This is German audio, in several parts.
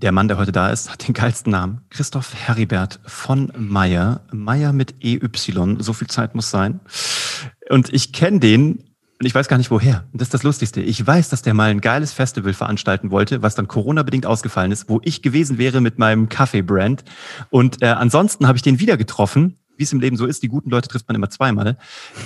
Der Mann, der heute da ist, hat den geilsten Namen. Christoph Heribert von Meyer. Meyer mit EY. So viel Zeit muss sein. Und ich kenne den und ich weiß gar nicht woher. Und das ist das Lustigste. Ich weiß, dass der mal ein geiles Festival veranstalten wollte, was dann Corona-bedingt ausgefallen ist, wo ich gewesen wäre mit meinem Kaffee-Brand. Und äh, ansonsten habe ich den wieder getroffen wie es im Leben so ist, die guten Leute trifft man immer zweimal,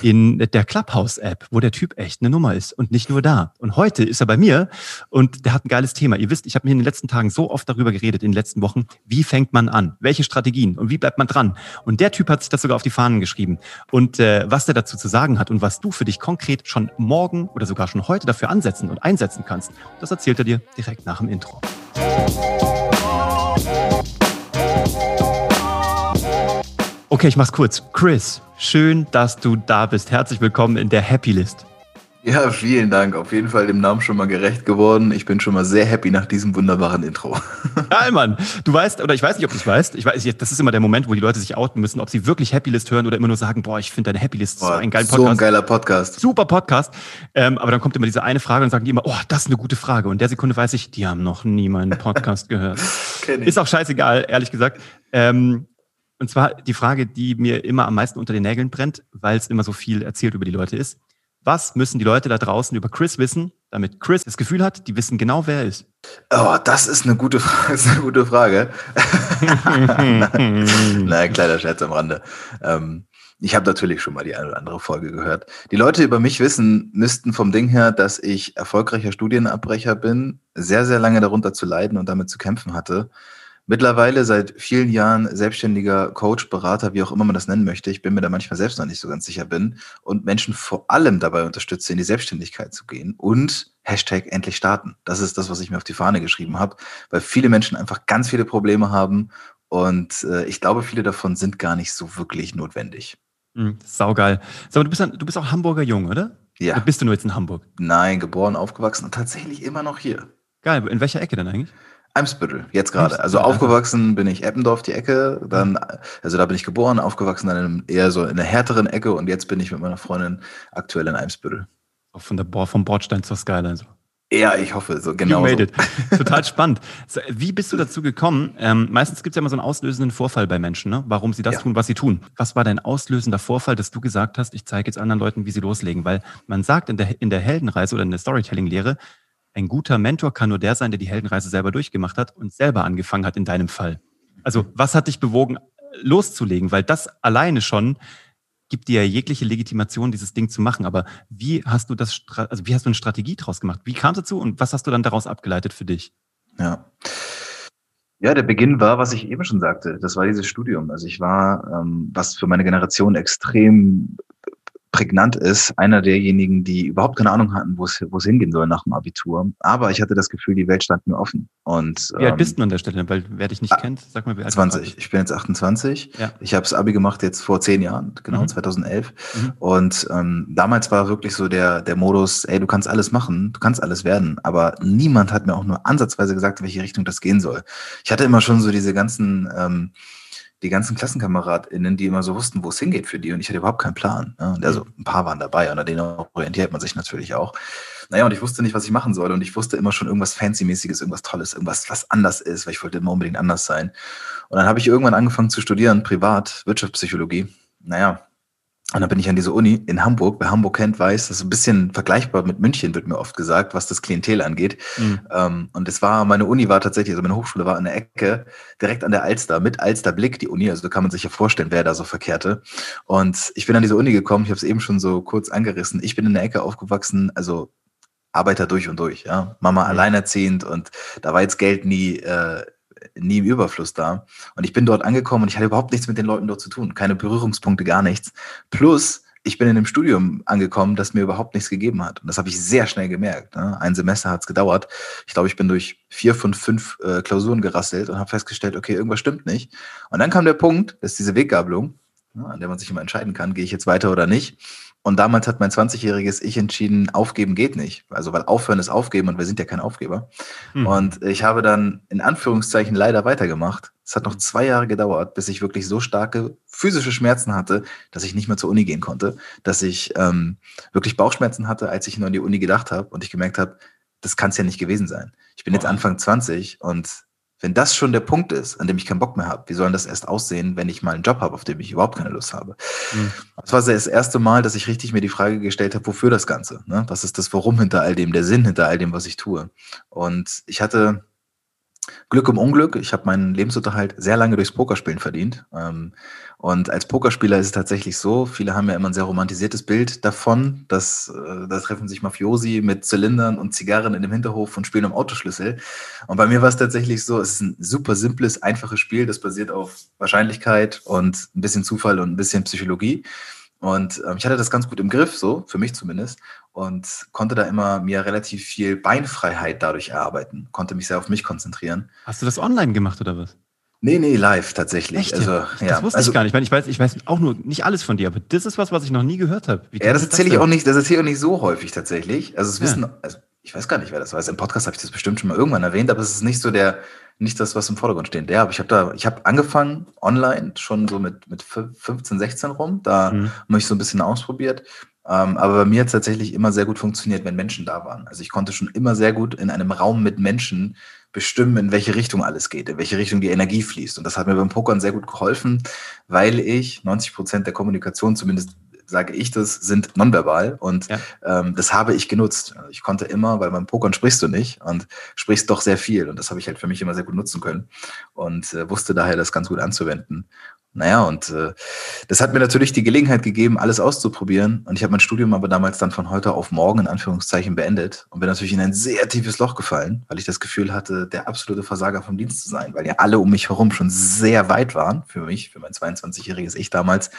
in der Clubhouse-App, wo der Typ echt eine Nummer ist und nicht nur da. Und heute ist er bei mir und der hat ein geiles Thema. Ihr wisst, ich habe mir in den letzten Tagen so oft darüber geredet, in den letzten Wochen, wie fängt man an, welche Strategien und wie bleibt man dran. Und der Typ hat sich das sogar auf die Fahnen geschrieben. Und äh, was der dazu zu sagen hat und was du für dich konkret schon morgen oder sogar schon heute dafür ansetzen und einsetzen kannst, das erzählt er dir direkt nach dem Intro. Okay, ich mach's kurz. Chris, schön, dass du da bist. Herzlich willkommen in der Happy List. Ja, vielen Dank. Auf jeden Fall dem Namen schon mal gerecht geworden. Ich bin schon mal sehr happy nach diesem wunderbaren Intro. Geil, Mann. Du weißt, oder ich weiß nicht, ob du es weißt. Ich weiß, das ist immer der Moment, wo die Leute sich outen müssen, ob sie wirklich Happy List hören oder immer nur sagen, boah, ich finde deine Happy List boah, so ein geiler Podcast. So ein geiler Podcast. Super Podcast. Ähm, aber dann kommt immer diese eine Frage und sagen die immer, oh, das ist eine gute Frage. Und in der Sekunde weiß ich, die haben noch nie meinen Podcast gehört. Ist auch scheißegal, ehrlich gesagt. Ähm, und zwar die Frage, die mir immer am meisten unter den Nägeln brennt, weil es immer so viel erzählt über die Leute ist. Was müssen die Leute da draußen über Chris wissen, damit Chris das Gefühl hat, die wissen genau, wer er ist? Oh, das ist eine gute, ist eine gute Frage. Nein, kleiner Scherz am Rande. Ähm, ich habe natürlich schon mal die eine oder andere Folge gehört. Die Leute über mich wissen, müssten vom Ding her, dass ich erfolgreicher Studienabbrecher bin, sehr, sehr lange darunter zu leiden und damit zu kämpfen hatte mittlerweile seit vielen Jahren selbstständiger Coach, Berater, wie auch immer man das nennen möchte. Ich bin mir da manchmal selbst noch nicht so ganz sicher bin und Menschen vor allem dabei unterstütze, in die Selbstständigkeit zu gehen und Hashtag endlich starten. Das ist das, was ich mir auf die Fahne geschrieben habe, weil viele Menschen einfach ganz viele Probleme haben und äh, ich glaube, viele davon sind gar nicht so wirklich notwendig. Mhm, saugeil. Sag mal, du bist, du bist auch Hamburger Jung, oder? Ja. Oder bist du nur jetzt in Hamburg? Nein, geboren, aufgewachsen und tatsächlich immer noch hier. Geil. In welcher Ecke denn eigentlich? Eimsbüttel, jetzt gerade. Also aufgewachsen bin ich Eppendorf, die Ecke, dann, also da bin ich geboren, aufgewachsen dann in eher so in einer härteren Ecke und jetzt bin ich mit meiner Freundin aktuell in Eimsbüttel. Auch von der Bo vom Bordstein zur Skyline so. Ja, ich hoffe, so genau. You made it. Total spannend. Wie bist du dazu gekommen? Ähm, meistens gibt es ja immer so einen auslösenden Vorfall bei Menschen, ne? warum sie das ja. tun, was sie tun. Was war dein auslösender Vorfall, dass du gesagt hast, ich zeige jetzt anderen Leuten, wie sie loslegen? Weil man sagt in der, in der Heldenreise oder in der Storytelling-Lehre, ein guter Mentor kann nur der sein, der die Heldenreise selber durchgemacht hat und selber angefangen hat in deinem Fall. Also was hat dich bewogen, loszulegen? Weil das alleine schon gibt dir ja jegliche Legitimation, dieses Ding zu machen. Aber wie hast du das, also wie hast du eine Strategie draus gemacht? Wie kam es dazu und was hast du dann daraus abgeleitet für dich? Ja. Ja, der Beginn war, was ich eben schon sagte. Das war dieses Studium. Also ich war, ähm, was für meine Generation extrem prägnant ist, einer derjenigen, die überhaupt keine Ahnung hatten, wo es, wo es hingehen soll nach dem Abitur. Aber ich hatte das Gefühl, die Welt stand mir offen. Und, wie alt ähm, bist du an der Stelle? Weil wer dich nicht kennt, sag mal, wie alt 20. Ich bin jetzt 28. Ja. Ich habe das Abi gemacht jetzt vor zehn Jahren, genau, mhm. 2011. Mhm. Und ähm, damals war wirklich so der, der Modus, ey, du kannst alles machen, du kannst alles werden. Aber niemand hat mir auch nur ansatzweise gesagt, in welche Richtung das gehen soll. Ich hatte immer schon so diese ganzen... Ähm, die ganzen KlassenkameradInnen, die immer so wussten, wo es hingeht für die und ich hatte überhaupt keinen Plan. Ne? Also ein paar waren dabei und an denen orientiert man sich natürlich auch. Naja, und ich wusste nicht, was ich machen soll und ich wusste immer schon irgendwas Fancy-mäßiges, irgendwas Tolles, irgendwas, was anders ist, weil ich wollte immer unbedingt anders sein. Und dann habe ich irgendwann angefangen zu studieren, privat, Wirtschaftspsychologie. Naja, und dann bin ich an diese Uni in Hamburg. Wer Hamburg kennt, weiß, das ist ein bisschen vergleichbar mit München, wird mir oft gesagt, was das Klientel angeht. Mhm. Ähm, und es war, meine Uni war tatsächlich, also meine Hochschule war an der Ecke, direkt an der Alster, mit Alsterblick, die Uni. Also da kann man sich ja vorstellen, wer da so verkehrte. Und ich bin an diese Uni gekommen, ich habe es eben schon so kurz angerissen. Ich bin in der Ecke aufgewachsen, also Arbeiter durch und durch, ja. Mama mhm. alleinerziehend und da war jetzt Geld nie, äh, nie im Überfluss da. Und ich bin dort angekommen und ich hatte überhaupt nichts mit den Leuten dort zu tun. Keine Berührungspunkte, gar nichts. Plus, ich bin in einem Studium angekommen, das mir überhaupt nichts gegeben hat. Und das habe ich sehr schnell gemerkt. Ne? Ein Semester hat es gedauert. Ich glaube, ich bin durch vier von fünf äh, Klausuren gerasselt und habe festgestellt, okay, irgendwas stimmt nicht. Und dann kam der Punkt, das ist diese Weggabelung, ne, an der man sich immer entscheiden kann, gehe ich jetzt weiter oder nicht. Und damals hat mein 20-jähriges Ich entschieden, aufgeben geht nicht. Also, weil aufhören ist aufgeben und wir sind ja kein Aufgeber. Mhm. Und ich habe dann in Anführungszeichen leider weitergemacht. Es hat noch zwei Jahre gedauert, bis ich wirklich so starke physische Schmerzen hatte, dass ich nicht mehr zur Uni gehen konnte. Dass ich ähm, wirklich Bauchschmerzen hatte, als ich nur an die Uni gedacht habe und ich gemerkt habe, das kann es ja nicht gewesen sein. Ich bin oh. jetzt Anfang 20 und Wenn das schon der Punkt ist, an dem ich keinen Bock mehr habe, wie soll das erst aussehen, wenn ich mal einen Job habe, auf dem ich überhaupt keine Lust habe? Mhm. Das war das erste Mal, dass ich richtig mir die Frage gestellt habe, wofür das Ganze? Ne? Was ist das Warum hinter all dem, der Sinn hinter all dem, was ich tue? Und ich hatte Glück im Unglück. Ich habe meinen Lebensunterhalt sehr lange durchs Pokerspielen verdient. Ähm, und als Pokerspieler ist es tatsächlich so, viele haben ja immer ein sehr romantisiertes Bild davon, dass äh, da treffen sich Mafiosi mit Zylindern und Zigarren in dem Hinterhof und spielen um Autoschlüssel. Und bei mir war es tatsächlich so, es ist ein super simples, einfaches Spiel, das basiert auf Wahrscheinlichkeit und ein bisschen Zufall und ein bisschen Psychologie. Und ähm, ich hatte das ganz gut im Griff, so, für mich zumindest, und konnte da immer mir relativ viel Beinfreiheit dadurch erarbeiten, konnte mich sehr auf mich konzentrieren. Hast du das online gemacht oder was? Nee, nee, live tatsächlich. Echt? Also, ja. Das wusste also, ich gar nicht. Ich, meine, ich, weiß, ich weiß auch nur nicht alles von dir, aber das ist was, was ich noch nie gehört habe. ja, das erzähle ich auch nicht, das erzähle ich auch nicht so häufig tatsächlich. Also es ja. wissen, also ich weiß gar nicht, wer das weiß. Im Podcast habe ich das bestimmt schon mal irgendwann erwähnt, aber es ist nicht so der, nicht das, was im Vordergrund steht. Ja, aber ich habe da, ich habe angefangen online schon so mit, mit 15, 16 rum. Da mhm. habe ich so ein bisschen ausprobiert. Ähm, aber bei mir hat es tatsächlich immer sehr gut funktioniert, wenn Menschen da waren. Also ich konnte schon immer sehr gut in einem Raum mit Menschen bestimmen, in welche Richtung alles geht, in welche Richtung die Energie fließt. Und das hat mir beim Pokern sehr gut geholfen, weil ich 90 Prozent der Kommunikation zumindest sage ich das, sind nonverbal und ja. ähm, das habe ich genutzt. Ich konnte immer, weil beim Pokern sprichst du nicht und sprichst doch sehr viel und das habe ich halt für mich immer sehr gut nutzen können und äh, wusste daher das ganz gut anzuwenden. Naja, und äh, das hat mir natürlich die Gelegenheit gegeben, alles auszuprobieren. Und ich habe mein Studium aber damals dann von heute auf morgen in Anführungszeichen beendet und bin natürlich in ein sehr tiefes Loch gefallen, weil ich das Gefühl hatte, der absolute Versager vom Dienst zu sein, weil ja alle um mich herum schon sehr weit waren für mich, für mein 22-jähriges Ich damals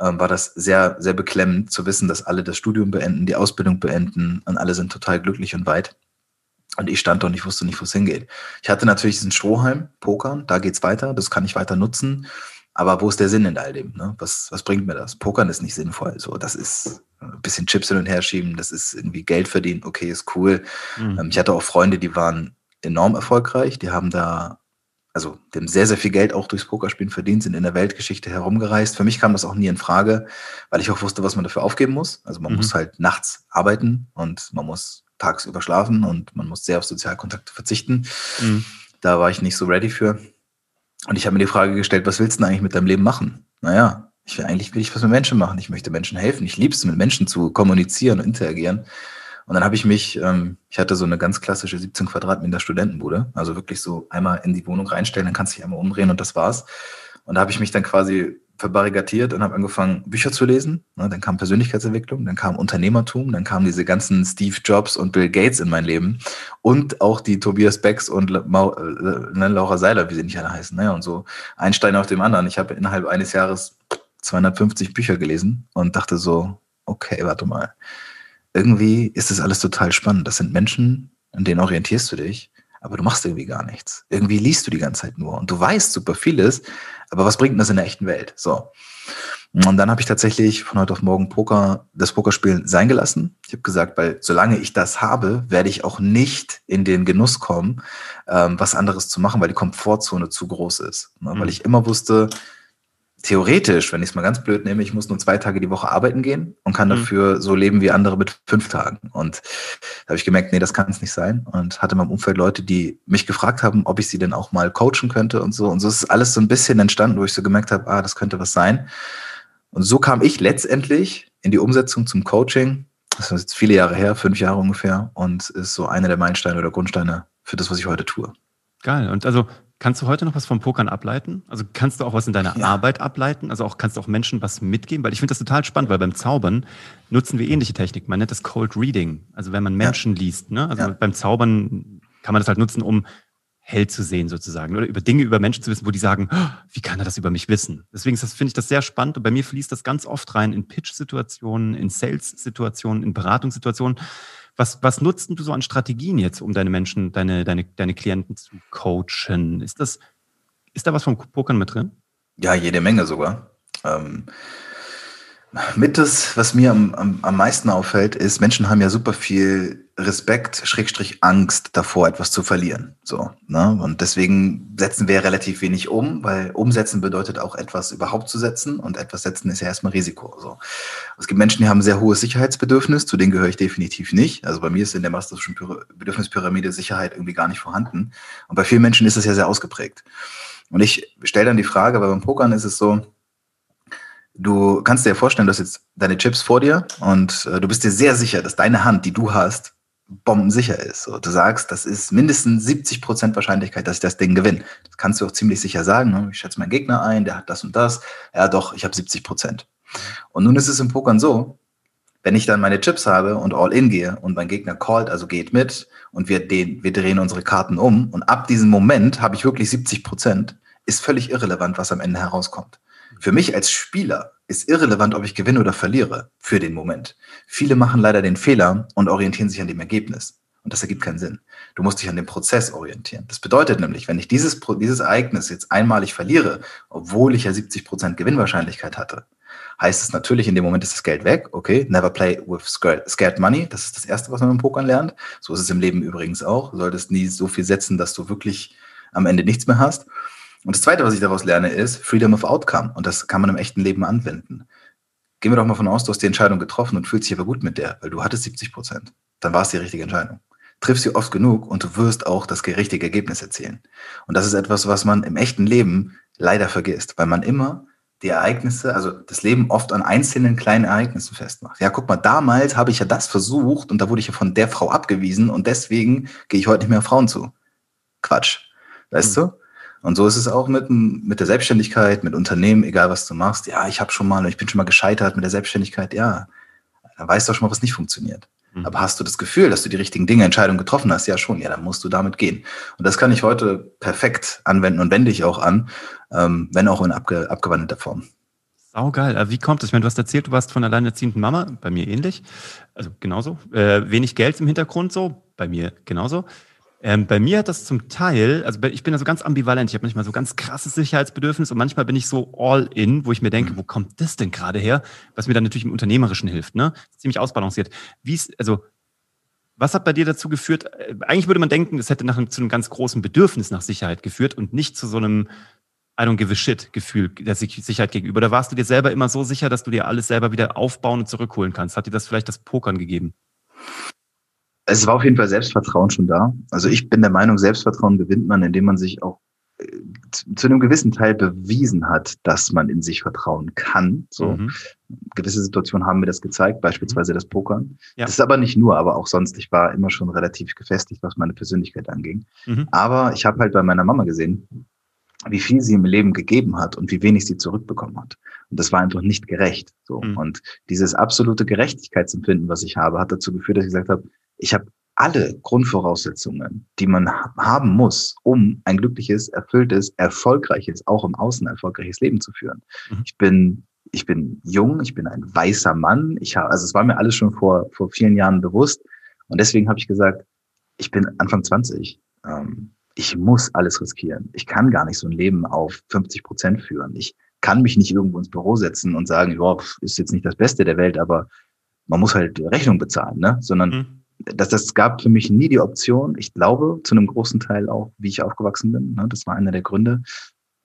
ähm, war das sehr, sehr beklemmend zu wissen, dass alle das Studium beenden, die Ausbildung beenden und alle sind total glücklich und weit. Und ich stand da und ich wusste nicht, wo es hingeht. Ich hatte natürlich diesen Strohhalm, Pokern, da geht's weiter, das kann ich weiter nutzen. Aber wo ist der Sinn in all dem? Ne? Was, was bringt mir das? Pokern ist nicht sinnvoll. So, das ist ein bisschen Chips hin und her schieben, das ist irgendwie Geld verdienen, okay, ist cool. Mhm. Ähm, ich hatte auch Freunde, die waren enorm erfolgreich, die haben da also die haben sehr, sehr viel Geld auch durchs Pokerspielen verdient, sind in der Weltgeschichte herumgereist. Für mich kam das auch nie in Frage, weil ich auch wusste, was man dafür aufgeben muss. Also man mhm. muss halt nachts arbeiten und man muss tagsüber schlafen und man muss sehr auf Sozialkontakte verzichten. Mhm. Da war ich nicht so ready für. Und ich habe mir die Frage gestellt, was willst du denn eigentlich mit deinem Leben machen? Naja, ich will eigentlich will ich was mit Menschen machen. Ich möchte Menschen helfen. Ich liebe es, mit Menschen zu kommunizieren und interagieren. Und dann habe ich mich, ähm, ich hatte so eine ganz klassische 17 Quadratmeter Studentenbude, also wirklich so einmal in die Wohnung reinstellen, dann kannst du dich einmal umdrehen und das war's. Und da habe ich mich dann quasi verbarrikadiert und habe angefangen, Bücher zu lesen. Ne, dann kam Persönlichkeitsentwicklung, dann kam Unternehmertum, dann kamen diese ganzen Steve Jobs und Bill Gates in mein Leben und auch die Tobias Becks und äh, ne, Laura Seiler, wie sie nicht alle heißen. Ne? Und so ein Stein auf dem anderen. Ich habe innerhalb eines Jahres 250 Bücher gelesen und dachte so, okay, warte mal irgendwie ist das alles total spannend. Das sind Menschen, an denen orientierst du dich, aber du machst irgendwie gar nichts. Irgendwie liest du die ganze Zeit nur und du weißt super vieles, aber was bringt das in der echten Welt? So. Und dann habe ich tatsächlich von heute auf morgen Poker, das Pokerspielen sein gelassen. Ich habe gesagt, weil solange ich das habe, werde ich auch nicht in den Genuss kommen, ähm, was anderes zu machen, weil die Komfortzone zu groß ist. Ne? Mhm. Weil ich immer wusste, theoretisch, wenn ich es mal ganz blöd nehme, ich muss nur zwei Tage die Woche arbeiten gehen und kann mhm. dafür so leben wie andere mit fünf Tagen. Und da habe ich gemerkt, nee, das kann es nicht sein. Und hatte in meinem Umfeld Leute, die mich gefragt haben, ob ich sie denn auch mal coachen könnte und so. Und so ist alles so ein bisschen entstanden, wo ich so gemerkt habe, ah, das könnte was sein. Und so kam ich letztendlich in die Umsetzung zum Coaching. Das ist jetzt viele Jahre her, fünf Jahre ungefähr, und ist so einer der Meilensteine oder Grundsteine für das, was ich heute tue. Geil. Und also Kannst du heute noch was vom Pokern ableiten? Also kannst du auch was in deiner ja. Arbeit ableiten? Also auch kannst du auch Menschen was mitgeben? Weil ich finde das total spannend, weil beim Zaubern nutzen wir ähnliche Technik. Man nennt das Cold Reading. Also wenn man Menschen ja. liest, ne? Also ja. beim Zaubern kann man das halt nutzen, um hell zu sehen sozusagen oder über Dinge über Menschen zu wissen, wo die sagen, oh, wie kann er das über mich wissen? Deswegen finde ich das sehr spannend und bei mir fließt das ganz oft rein in Pitch-Situationen, in Sales-Situationen, in Beratungssituationen was, was nutzt du so an Strategien jetzt, um deine Menschen, deine, deine, deine Klienten zu coachen? Ist das, ist da was vom Pokern mit drin? Ja, jede Menge sogar. Ähm, Mit das, was mir am, am, am meisten auffällt, ist, Menschen haben ja super viel Respekt, Schrägstrich Angst davor, etwas zu verlieren. So, ne? Und deswegen setzen wir relativ wenig um, weil umsetzen bedeutet auch etwas überhaupt zu setzen und etwas setzen ist ja erstmal Risiko. So. Es gibt Menschen, die haben sehr hohes Sicherheitsbedürfnis, zu denen gehöre ich definitiv nicht. Also bei mir ist in der Masterschen Bedürfnispyramide Sicherheit irgendwie gar nicht vorhanden. Und bei vielen Menschen ist das ja sehr ausgeprägt. Und ich stelle dann die Frage, weil beim Pokern ist es so, du kannst dir vorstellen, du hast jetzt deine Chips vor dir und äh, du bist dir sehr sicher, dass deine Hand, die du hast, bombensicher ist. So, du sagst, das ist mindestens 70 Prozent Wahrscheinlichkeit, dass ich das Ding gewinne. Das kannst du auch ziemlich sicher sagen. Ne? Ich schätze meinen Gegner ein, der hat das und das. Ja, doch, ich habe 70 Prozent. Und nun ist es im Pokern so, wenn ich dann meine Chips habe und all in gehe und mein Gegner callt, also geht mit und wir, den, wir drehen unsere Karten um und ab diesem Moment habe ich wirklich 70 Prozent, ist völlig irrelevant, was am Ende herauskommt. Für mich als Spieler ist irrelevant, ob ich gewinne oder verliere für den Moment. Viele machen leider den Fehler und orientieren sich an dem Ergebnis. Und das ergibt keinen Sinn. Du musst dich an dem Prozess orientieren. Das bedeutet nämlich, wenn ich dieses, dieses Ereignis jetzt einmalig verliere, obwohl ich ja 70 Prozent Gewinnwahrscheinlichkeit hatte, heißt es natürlich, in dem Moment ist das Geld weg. Okay, never play with scared money. Das ist das Erste, was man im Pokern lernt. So ist es im Leben übrigens auch. Du solltest nie so viel setzen, dass du wirklich am Ende nichts mehr hast. Und das Zweite, was ich daraus lerne, ist Freedom of Outcome. Und das kann man im echten Leben anwenden. Gehen wir doch mal von aus, du hast die Entscheidung getroffen und fühlst dich aber gut mit der, weil du hattest 70 Prozent. Dann war es die richtige Entscheidung. Triff sie oft genug und du wirst auch das richtige Ergebnis erzielen. Und das ist etwas, was man im echten Leben leider vergisst, weil man immer die Ereignisse, also das Leben oft an einzelnen kleinen Ereignissen festmacht. Ja, guck mal, damals habe ich ja das versucht und da wurde ich ja von der Frau abgewiesen und deswegen gehe ich heute nicht mehr auf Frauen zu. Quatsch. Weißt mhm. du? Und so ist es auch mit, mit der Selbstständigkeit, mit Unternehmen, egal was du machst. Ja, ich habe schon mal, ich bin schon mal gescheitert mit der Selbstständigkeit. Ja, dann weißt du auch schon mal, was nicht funktioniert. Mhm. Aber hast du das Gefühl, dass du die richtigen Dinge, Entscheidungen getroffen hast? Ja, schon. Ja, dann musst du damit gehen. Und das kann ich heute perfekt anwenden und wende ich auch an, ähm, wenn auch in abge, abgewandelter Form. Sau geil. Äh, wie kommt es? Ich meine, du hast erzählt, du warst von alleinerziehenden Mama, bei mir ähnlich. Also genauso. Äh, wenig Geld im Hintergrund so, bei mir genauso. Ähm, bei mir hat das zum Teil, also ich bin da so ganz ambivalent. Ich habe manchmal so ganz krasses Sicherheitsbedürfnis und manchmal bin ich so all in, wo ich mir denke, mhm. wo kommt das denn gerade her? Was mir dann natürlich im Unternehmerischen hilft, ne? Ziemlich ausbalanciert. Wie ist, also, was hat bei dir dazu geführt? Äh, eigentlich würde man denken, es hätte nach einem, zu einem ganz großen Bedürfnis nach Sicherheit geführt und nicht zu so einem I don't give a shit Gefühl der Sicherheit gegenüber. Da warst du dir selber immer so sicher, dass du dir alles selber wieder aufbauen und zurückholen kannst. Hat dir das vielleicht das Pokern gegeben? Es war auf jeden Fall Selbstvertrauen schon da. Also ich bin der Meinung, Selbstvertrauen gewinnt man, indem man sich auch äh, zu einem gewissen Teil bewiesen hat, dass man in sich vertrauen kann. So mhm. gewisse Situationen haben mir das gezeigt, beispielsweise das Pokern. Ja. Das ist aber nicht nur, aber auch sonst. Ich war immer schon relativ gefestigt, was meine Persönlichkeit anging. Mhm. Aber ich habe halt bei meiner Mama gesehen, wie viel sie im Leben gegeben hat und wie wenig sie zurückbekommen hat. Und das war einfach nicht gerecht. So. Mhm. Und dieses absolute Gerechtigkeitsempfinden, was ich habe, hat dazu geführt, dass ich gesagt habe, ich habe alle Grundvoraussetzungen, die man haben muss, um ein glückliches, erfülltes, erfolgreiches, auch im Außen erfolgreiches Leben zu führen. Mhm. Ich bin ich bin jung, ich bin ein weißer Mann. Ich habe, also es war mir alles schon vor vor vielen Jahren bewusst und deswegen habe ich gesagt, ich bin Anfang 20. Ähm, ich muss alles riskieren. Ich kann gar nicht so ein Leben auf 50 Prozent führen. Ich kann mich nicht irgendwo ins Büro setzen und sagen, ja, ist jetzt nicht das Beste der Welt, aber man muss halt Rechnung bezahlen, ne? Sondern mhm das, das gab für mich nie die Option. Ich glaube, zu einem großen Teil auch, wie ich aufgewachsen bin. Ne? Das war einer der Gründe.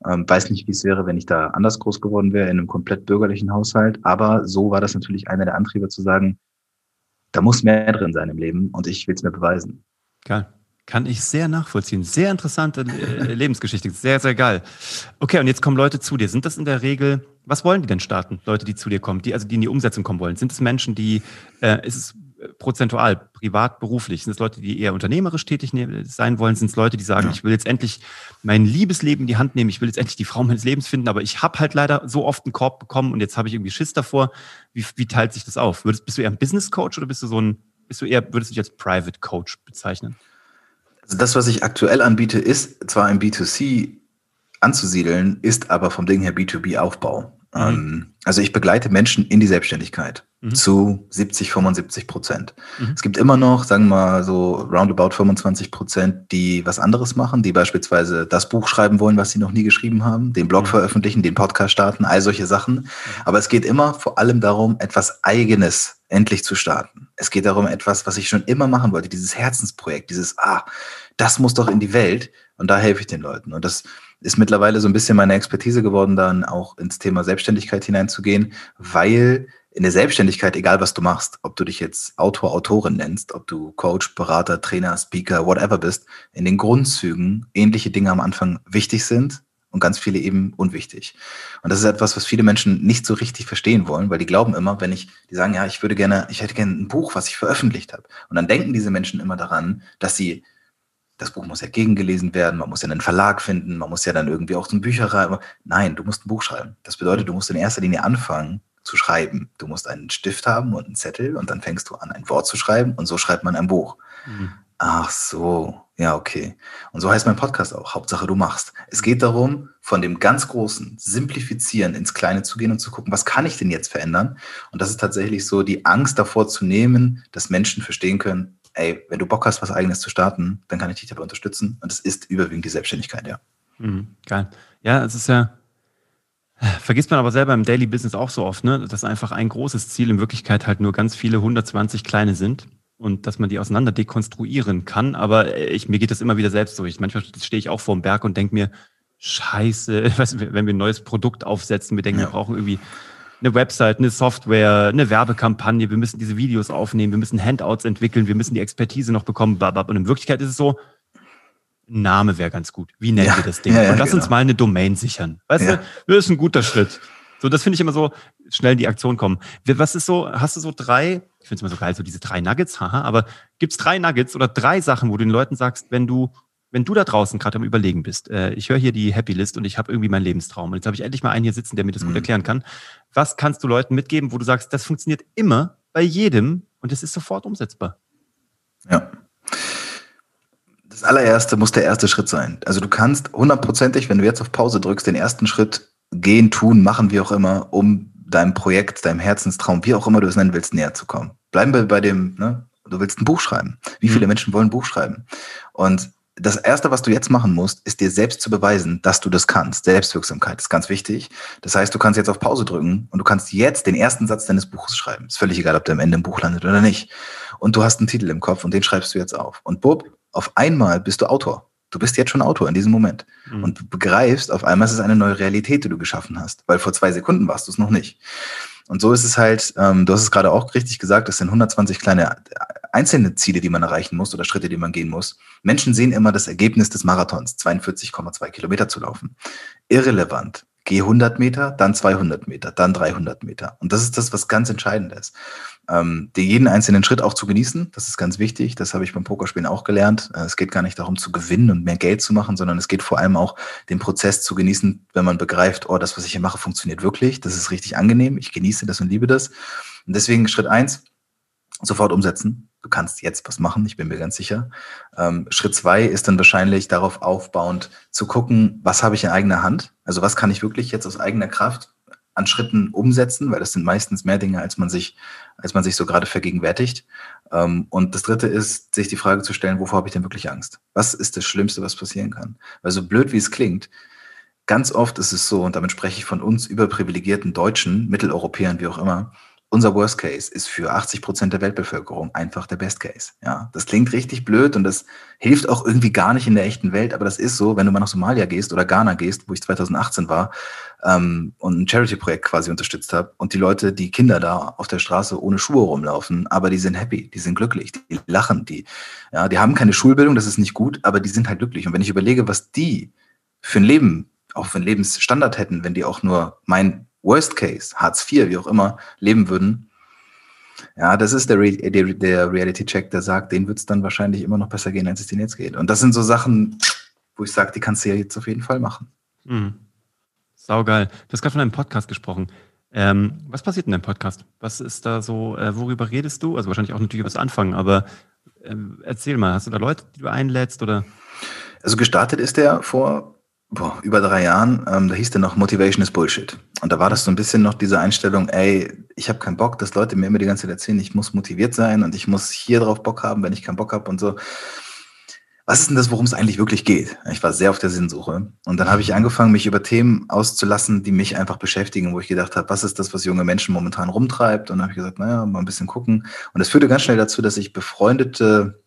Ähm, weiß nicht, wie es wäre, wenn ich da anders groß geworden wäre, in einem komplett bürgerlichen Haushalt. Aber so war das natürlich einer der Antriebe zu sagen, da muss mehr drin sein im Leben und ich will es mir beweisen. Geil. Kann ich sehr nachvollziehen. Sehr interessante äh, Lebensgeschichte. Sehr, sehr geil. Okay, und jetzt kommen Leute zu dir. Sind das in der Regel, was wollen die denn starten? Leute, die zu dir kommen, die, also die in die Umsetzung kommen wollen? Sind es Menschen, die, äh, ist es prozentual, privat, beruflich? Sind es Leute, die eher unternehmerisch tätig ne-, sein wollen? Sind es Leute, die sagen, ja. ich will jetzt endlich mein Liebesleben in die Hand nehmen, ich will jetzt endlich die Frau meines Lebens finden, aber ich habe halt leider so oft einen Korb bekommen und jetzt habe ich irgendwie Schiss davor. Wie, wie teilt sich das auf? Würdest, bist du eher ein Business Coach oder bist du so ein, bist du eher, würdest du dich als Private Coach bezeichnen? Also das, was ich aktuell anbiete, ist zwar im B2C anzusiedeln, ist aber vom Ding her B2B-Aufbau. Mhm. Ähm, also ich begleite Menschen in die Selbstständigkeit mhm. zu 70, 75 Prozent. Mhm. Es gibt immer noch, sagen wir mal so roundabout 25 Prozent, die was anderes machen, die beispielsweise das Buch schreiben wollen, was sie noch nie geschrieben haben, den Blog mhm. veröffentlichen, den Podcast starten, all solche Sachen. Mhm. Aber es geht immer vor allem darum, etwas Eigenes endlich zu starten. Es geht darum, etwas, was ich schon immer machen wollte, dieses Herzensprojekt, dieses, ah, das muss doch in die Welt. Und da helfe ich den Leuten. Und das ist mittlerweile so ein bisschen meine Expertise geworden, dann auch ins Thema Selbstständigkeit hineinzugehen, weil in der Selbstständigkeit, egal was du machst, ob du dich jetzt Autor, Autorin nennst, ob du Coach, Berater, Trainer, Speaker, whatever bist, in den Grundzügen ähnliche Dinge am Anfang wichtig sind und ganz viele eben unwichtig. Und das ist etwas, was viele Menschen nicht so richtig verstehen wollen, weil die glauben immer, wenn ich, die sagen, ja, ich würde gerne, ich hätte gerne ein Buch, was ich veröffentlicht habe. Und dann denken diese Menschen immer daran, dass sie das Buch muss ja gegengelesen werden, man muss ja einen Verlag finden, man muss ja dann irgendwie auch zum Bücherei. Nein, du musst ein Buch schreiben. Das bedeutet, du musst in erster Linie anfangen zu schreiben. Du musst einen Stift haben und einen Zettel und dann fängst du an, ein Wort zu schreiben und so schreibt man ein Buch. Mhm. Ach so, ja, okay. Und so heißt mein Podcast auch. Hauptsache, du machst. Es geht darum, von dem ganz Großen Simplifizieren ins Kleine zu gehen und zu gucken, was kann ich denn jetzt verändern? Und das ist tatsächlich so, die Angst davor zu nehmen, dass Menschen verstehen können, ey, wenn du Bock hast, was eigenes zu starten, dann kann ich dich dabei unterstützen. Und es ist überwiegend die Selbstständigkeit, ja. Mhm, geil. Ja, es ist ja, vergisst man aber selber im Daily Business auch so oft, ne, dass einfach ein großes Ziel in Wirklichkeit halt nur ganz viele 120 kleine sind und dass man die auseinander dekonstruieren kann. Aber ich, mir geht das immer wieder selbst so. Ich, manchmal stehe ich auch vor dem Berg und denke mir, Scheiße, wenn wir ein neues Produkt aufsetzen, wir denken, ja. wir brauchen irgendwie eine Website, eine Software, eine Werbekampagne, wir müssen diese Videos aufnehmen, wir müssen Handouts entwickeln, wir müssen die Expertise noch bekommen, blablabla. Und in Wirklichkeit ist es so, Name wäre ganz gut. Wie nennen ja, wir das Ding? Ja, ja, Und lass genau. uns mal eine Domain sichern. Weißt du, das ist ein guter Schritt. So, das finde ich immer so, schnell in die Aktion kommen. Was ist so, hast du so drei, ich finde es immer so geil, so diese drei Nuggets, haha, aber gibt es drei Nuggets oder drei Sachen, wo du den Leuten sagst, wenn du wenn du da draußen gerade am Überlegen bist, äh, ich höre hier die Happy List und ich habe irgendwie meinen Lebenstraum und jetzt habe ich endlich mal einen hier sitzen, der mir das mhm. gut erklären kann. Was kannst du Leuten mitgeben, wo du sagst, das funktioniert immer bei jedem und es ist sofort umsetzbar? Ja. Das allererste muss der erste Schritt sein. Also du kannst hundertprozentig, wenn du jetzt auf Pause drückst, den ersten Schritt gehen, tun, machen, wie auch immer, um deinem Projekt, deinem Herzenstraum, wie auch immer du es nennen willst, näher zu kommen. Bleiben wir bei dem, ne? du willst ein Buch schreiben. Wie viele mhm. Menschen wollen ein Buch schreiben? Und das Erste, was du jetzt machen musst, ist dir selbst zu beweisen, dass du das kannst. Selbstwirksamkeit ist ganz wichtig. Das heißt, du kannst jetzt auf Pause drücken und du kannst jetzt den ersten Satz deines Buches schreiben. Ist völlig egal, ob der am Ende im Buch landet oder nicht. Und du hast einen Titel im Kopf und den schreibst du jetzt auf. Und Bub, auf einmal bist du Autor. Du bist jetzt schon Autor in diesem Moment. Mhm. Und du begreifst, auf einmal ist es eine neue Realität, die du geschaffen hast. Weil vor zwei Sekunden warst du es noch nicht. Und so ist es halt, ähm, du hast es gerade auch richtig gesagt, es sind 120 kleine einzelne Ziele, die man erreichen muss oder Schritte, die man gehen muss. Menschen sehen immer das Ergebnis des Marathons, 42,2 Kilometer zu laufen. Irrelevant. Geh 100 Meter, dann 200 Meter, dann 300 Meter. Und das ist das, was ganz entscheidend ist. Ähm, jeden einzelnen Schritt auch zu genießen, das ist ganz wichtig. Das habe ich beim Pokerspielen auch gelernt. Äh, es geht gar nicht darum zu gewinnen und mehr Geld zu machen, sondern es geht vor allem auch den Prozess zu genießen, wenn man begreift, oh, das, was ich hier mache, funktioniert wirklich. Das ist richtig angenehm. Ich genieße das und liebe das. Und deswegen Schritt eins, sofort umsetzen. Du kannst jetzt was machen, ich bin mir ganz sicher. Ähm, Schritt zwei ist dann wahrscheinlich darauf aufbauend zu gucken, was habe ich in eigener Hand? Also was kann ich wirklich jetzt aus eigener Kraft an Schritten umsetzen, weil das sind meistens mehr Dinge, als man sich, als man sich so gerade vergegenwärtigt. Ähm, und das dritte ist, sich die Frage zu stellen, wovor habe ich denn wirklich Angst? Was ist das Schlimmste, was passieren kann? Weil so blöd wie es klingt, ganz oft ist es so, und damit spreche ich von uns überprivilegierten Deutschen, Mitteleuropäern, wie auch immer, unser Worst Case ist für 80 Prozent der Weltbevölkerung einfach der Best Case. Ja, das klingt richtig blöd und das hilft auch irgendwie gar nicht in der echten Welt, aber das ist so, wenn du mal nach Somalia gehst oder Ghana gehst, wo ich 2018 war ähm, und ein Charity-Projekt quasi unterstützt habe und die Leute, die Kinder da auf der Straße ohne Schuhe rumlaufen, aber die sind happy, die sind glücklich, die lachen, die, ja, die haben keine Schulbildung, das ist nicht gut, aber die sind halt glücklich. Und wenn ich überlege, was die für ein Leben, auch für einen Lebensstandard hätten, wenn die auch nur mein Worst Case, Hartz IV, wie auch immer, leben würden, ja, das ist der, Re der, der Reality-Check, der sagt, denen wird es dann wahrscheinlich immer noch besser gehen, als es denen jetzt geht. Und das sind so Sachen, wo ich sage, die kannst du ja jetzt auf jeden Fall machen. Mhm. Saugeil. Du hast gerade von einem Podcast gesprochen. Ähm, was passiert in deinem Podcast? Was ist da so, äh, worüber redest du? Also wahrscheinlich auch natürlich über das Anfangen, aber äh, erzähl mal, hast du da Leute, die du einlädst oder? Also gestartet ist der vor boah, über drei Jahren, ähm, da hieß der noch Motivation is Bullshit. Und da war das so ein bisschen noch diese Einstellung, ey, ich habe keinen Bock, dass Leute mir immer die ganze Zeit erzählen, ich muss motiviert sein und ich muss hier drauf Bock haben, wenn ich keinen Bock habe und so. Was ist denn das, worum es eigentlich wirklich geht? Ich war sehr auf der Sinnsuche. Und dann habe ich angefangen, mich über Themen auszulassen, die mich einfach beschäftigen, wo ich gedacht habe, was ist das, was junge Menschen momentan rumtreibt? Und dann habe ich gesagt, naja, mal ein bisschen gucken. Und das führte ganz schnell dazu, dass ich befreundete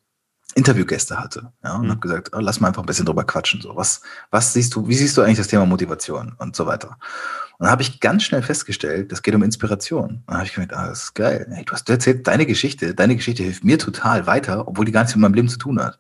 Interviewgäste hatte. Ja, und mhm. habe gesagt, oh, lass mal einfach ein bisschen drüber quatschen. So, was, was siehst du, wie siehst du eigentlich das Thema Motivation und so weiter? Und dann habe ich ganz schnell festgestellt, das geht um Inspiration. Und dann habe ich gedacht, ah, das ist geil. Hey, du hast erzählt deine Geschichte. Deine Geschichte hilft mir total weiter, obwohl die gar nichts mit meinem Leben zu tun hat.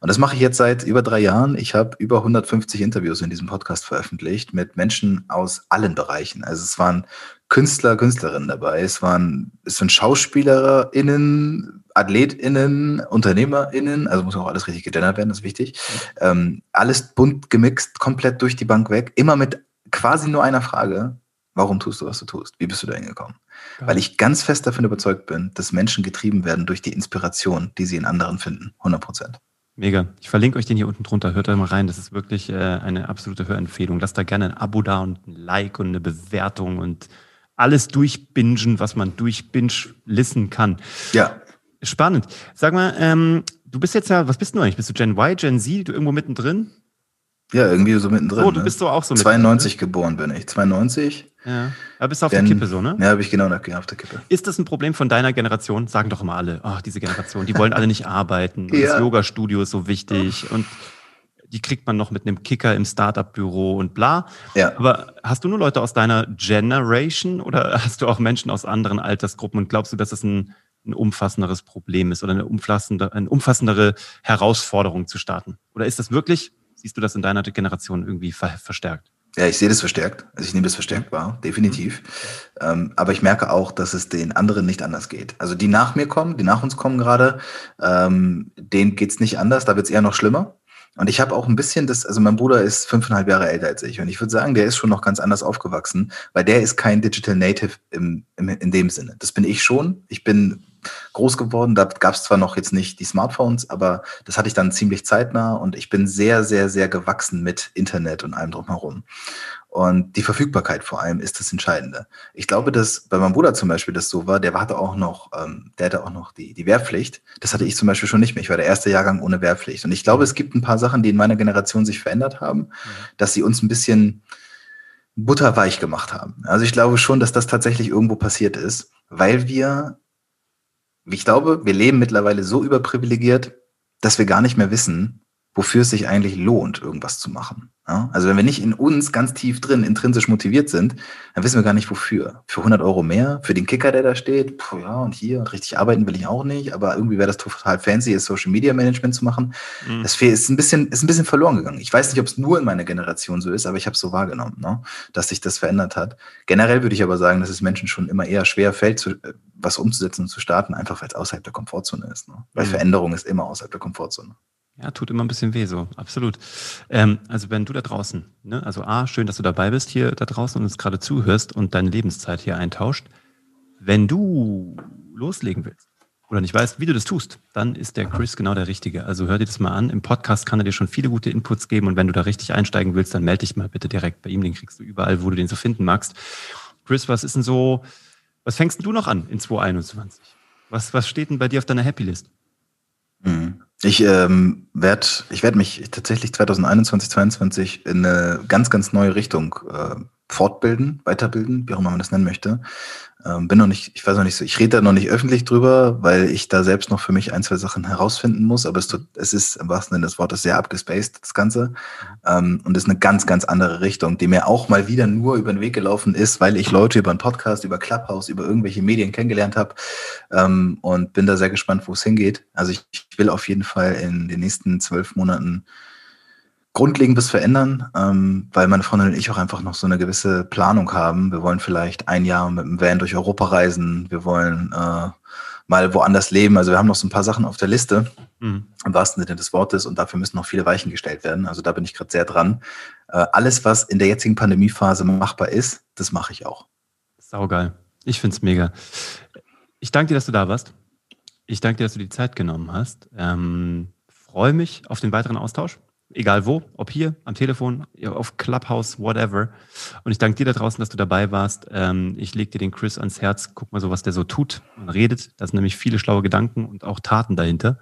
Und das mache ich jetzt seit über drei Jahren. Ich habe über 150 Interviews in diesem Podcast veröffentlicht mit Menschen aus allen Bereichen. Also es waren Künstler, Künstlerinnen dabei. Es waren, es sind SchauspielerInnen, AthletInnen, UnternehmerInnen, also muss auch alles richtig gegendert werden, das ist wichtig. Ähm, alles bunt gemixt, komplett durch die Bank weg, immer mit quasi nur einer Frage. Warum tust du, was du tust? Wie bist du da hingekommen? Ja. Weil ich ganz fest davon überzeugt bin, dass Menschen getrieben werden durch die Inspiration, die sie in anderen finden. 100 Prozent. Mega. Ich verlinke euch den hier unten drunter. Hört da mal rein. Das ist wirklich äh, eine absolute Hörempfehlung. Lasst da gerne ein Abo da und ein Like und eine Bewertung und alles durchbingen, was man durchbinge listen kann. Ja. Spannend. Sag mal, ähm, du bist jetzt ja, was bist du eigentlich? Bist du Gen Y, Gen Z, du irgendwo mittendrin? Ja, irgendwie so mittendrin. Oh, du ne? bist so auch so 92 ne? geboren bin ich. 92. Ja. Aber bist du auf Denn, der Kippe so, ne? Ja, habe ich genau auf der Kippe. Ist das ein Problem von deiner Generation? Sagen doch immer alle, ach, diese Generation, die wollen alle nicht arbeiten. ja. Das Yoga-Studio ist so wichtig und die kriegt man noch mit einem Kicker im Startup-Büro und bla. Ja. Aber hast du nur Leute aus deiner Generation oder hast du auch Menschen aus anderen Altersgruppen und glaubst du, dass es ein ein umfassenderes Problem ist oder eine umfassende, eine umfassendere Herausforderung zu starten? Oder ist das wirklich, siehst du das in deiner Generation irgendwie ver verstärkt? Ja, ich sehe das verstärkt. Also ich nehme das verstärkt wahr, definitiv. Mhm. Ähm, aber ich merke auch, dass es den anderen nicht anders geht. Also die nach mir kommen, die nach uns kommen gerade, ähm, denen geht's nicht anders, da wird's eher noch schlimmer. Und ich habe auch ein bisschen das, also mein Bruder ist fünfeinhalb Jahre älter als ich. Und ich würde sagen, der ist schon noch ganz anders aufgewachsen, weil der ist kein Digital Native im, im, in dem Sinne. Das bin ich schon. Ich bin groß geworden. Da gab es zwar noch jetzt nicht die Smartphones, aber das hatte ich dann ziemlich zeitnah und ich bin sehr, sehr, sehr gewachsen mit Internet und allem drumherum. Und die Verfügbarkeit vor allem ist das Entscheidende. Ich glaube, dass bei meinem Bruder zum Beispiel das so war, der hatte auch noch, ähm, der hatte auch noch die, die Wehrpflicht. Das hatte ich zum Beispiel schon nicht mehr. Ich war der erste Jahrgang ohne Wehrpflicht. Und ich glaube, es gibt ein paar Sachen, die in meiner Generation sich verändert haben, mhm. dass sie uns ein bisschen butterweich gemacht haben. Also ich glaube schon, dass das tatsächlich irgendwo passiert ist, weil wir ich glaube, wir leben mittlerweile so überprivilegiert, dass wir gar nicht mehr wissen, wofür es sich eigentlich lohnt, irgendwas zu machen. Ja? Also wenn wir nicht in uns ganz tief drin intrinsisch motiviert sind, dann wissen wir gar nicht wofür. Für 100 Euro mehr, für den Kicker, der da steht, puh, ja und hier richtig arbeiten will ich auch nicht, aber irgendwie wäre das total fancy, ist Social Media Management zu machen. Mhm. Das ist ein bisschen, ist ein bisschen verloren gegangen. Ich weiß nicht, ob es nur in meiner Generation so ist, aber ich habe es so wahrgenommen, ne? dass sich das verändert hat. Generell würde ich aber sagen, dass es Menschen schon immer eher schwer fällt, zu, äh, was umzusetzen und zu starten, einfach weil es außerhalb der Komfortzone ist. Ne? Weil mhm. Veränderung ist immer außerhalb der Komfortzone. Ja, tut immer ein bisschen weh, so, absolut. Ähm, also wenn du da draußen, ne, also A, schön, dass du dabei bist hier da draußen und uns gerade zuhörst und deine Lebenszeit hier eintauscht. Wenn du loslegen willst oder nicht weißt, wie du das tust, dann ist der Chris genau der Richtige. Also hör dir das mal an. Im Podcast kann er dir schon viele gute Inputs geben und wenn du da richtig einsteigen willst, dann melde dich mal bitte direkt bei ihm. Den kriegst du überall, wo du den so finden magst. Chris, was ist denn so, was fängst du noch an in 2021? Was, was steht denn bei dir auf deiner Happy List? Mhm. Ich ähm, werde ich werd mich tatsächlich 2021, 2022 in eine ganz, ganz neue Richtung äh, fortbilden, weiterbilden, wie auch immer man das nennen möchte. Ähm, bin noch nicht, ich weiß noch nicht so, ich rede da noch nicht öffentlich drüber, weil ich da selbst noch für mich ein, zwei Sachen herausfinden muss, aber es, tut, es ist im wahrsten Sinne des Wortes sehr abgespaced, das Ganze. Ähm, und ist eine ganz, ganz andere Richtung, die mir auch mal wieder nur über den Weg gelaufen ist, weil ich Leute über einen Podcast, über Clubhouse, über irgendwelche Medien kennengelernt habe ähm, und bin da sehr gespannt, wo es hingeht. Also ich, ich will auf jeden Fall in den nächsten zwölf Monaten Grundlegendes verändern, ähm, weil meine Freundin und ich auch einfach noch so eine gewisse Planung haben. Wir wollen vielleicht ein Jahr mit dem Van durch Europa reisen. Wir wollen äh, mal woanders leben. Also wir haben noch so ein paar Sachen auf der Liste, mhm. im wahrsten Sinne des Wortes, und dafür müssen noch viele Weichen gestellt werden. Also da bin ich gerade sehr dran. Äh, alles, was in der jetzigen Pandemiephase machbar ist, das mache ich auch. Saugeil. Ich finde es mega. Ich danke dir, dass du da warst. Ich danke dir, dass du die Zeit genommen hast. Ähm, freue mich auf den weiteren Austausch. Egal wo, ob hier, am Telefon, auf Clubhouse, whatever. Und ich danke dir da draußen, dass du dabei warst. Ähm, ich lege dir den Chris ans Herz. Guck mal so, was der so tut und redet. Da sind nämlich viele schlaue Gedanken und auch Taten dahinter.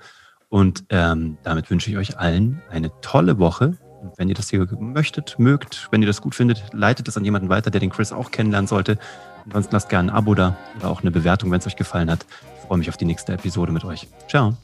Und ähm, damit wünsche ich euch allen eine tolle Woche. Und wenn ihr das hier möchtet, mögt, wenn ihr das gut findet, leitet es an jemanden weiter, der den Chris auch kennenlernen sollte. Ansonsten lasst gerne ein Abo da oder auch eine Bewertung, wenn es euch gefallen hat. Ich freue mich auf die nächste Episode mit euch. Ciao.